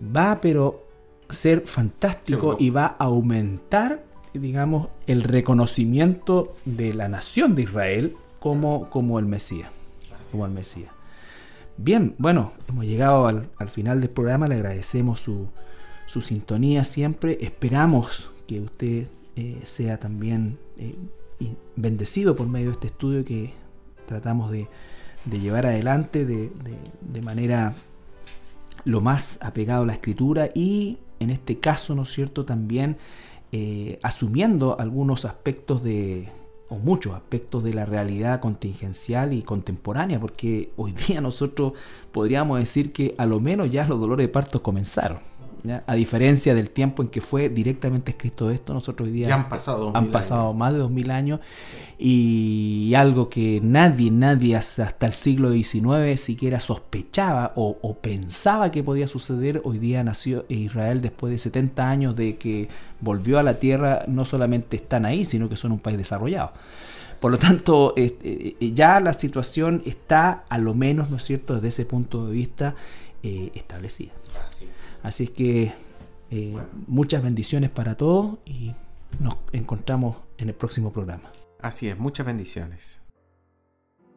Speaker 1: va pero ser fantástico y va a aumentar, digamos, el reconocimiento de la nación de Israel como, como el Mesías. Como el Mesías. Bien, bueno, hemos llegado al, final del programa, le agradecemos su, sintonía siempre, esperamos que usted eh, sea también eh, bendecido por medio de este estudio que tratamos de, llevar adelante de, manera lo más apegado a la escritura y en este caso, ¿no es cierto?, también eh, asumiendo algunos aspectos de, o muchos aspectos de la realidad contingencial y contemporánea, porque hoy día nosotros podríamos decir que a lo menos ya los dolores de parto comenzaron. A diferencia del tiempo en que fue directamente escrito esto, nosotros hoy día
Speaker 2: han pasado,
Speaker 1: han pasado más de dos mil años y algo que nadie, nadie hasta el siglo XIX siquiera sospechaba o, pensaba que podía suceder, hoy día nació Israel después de 70 años de que volvió a la tierra, no solamente están ahí, sino que son un país desarrollado. Por lo tanto, eh, ya la situación está, a lo menos, ¿no es cierto?, desde ese punto de vista eh, establecida. Así es. Así es que eh, muchas bendiciones para todos y nos encontramos en el próximo programa.
Speaker 2: Así es, muchas bendiciones.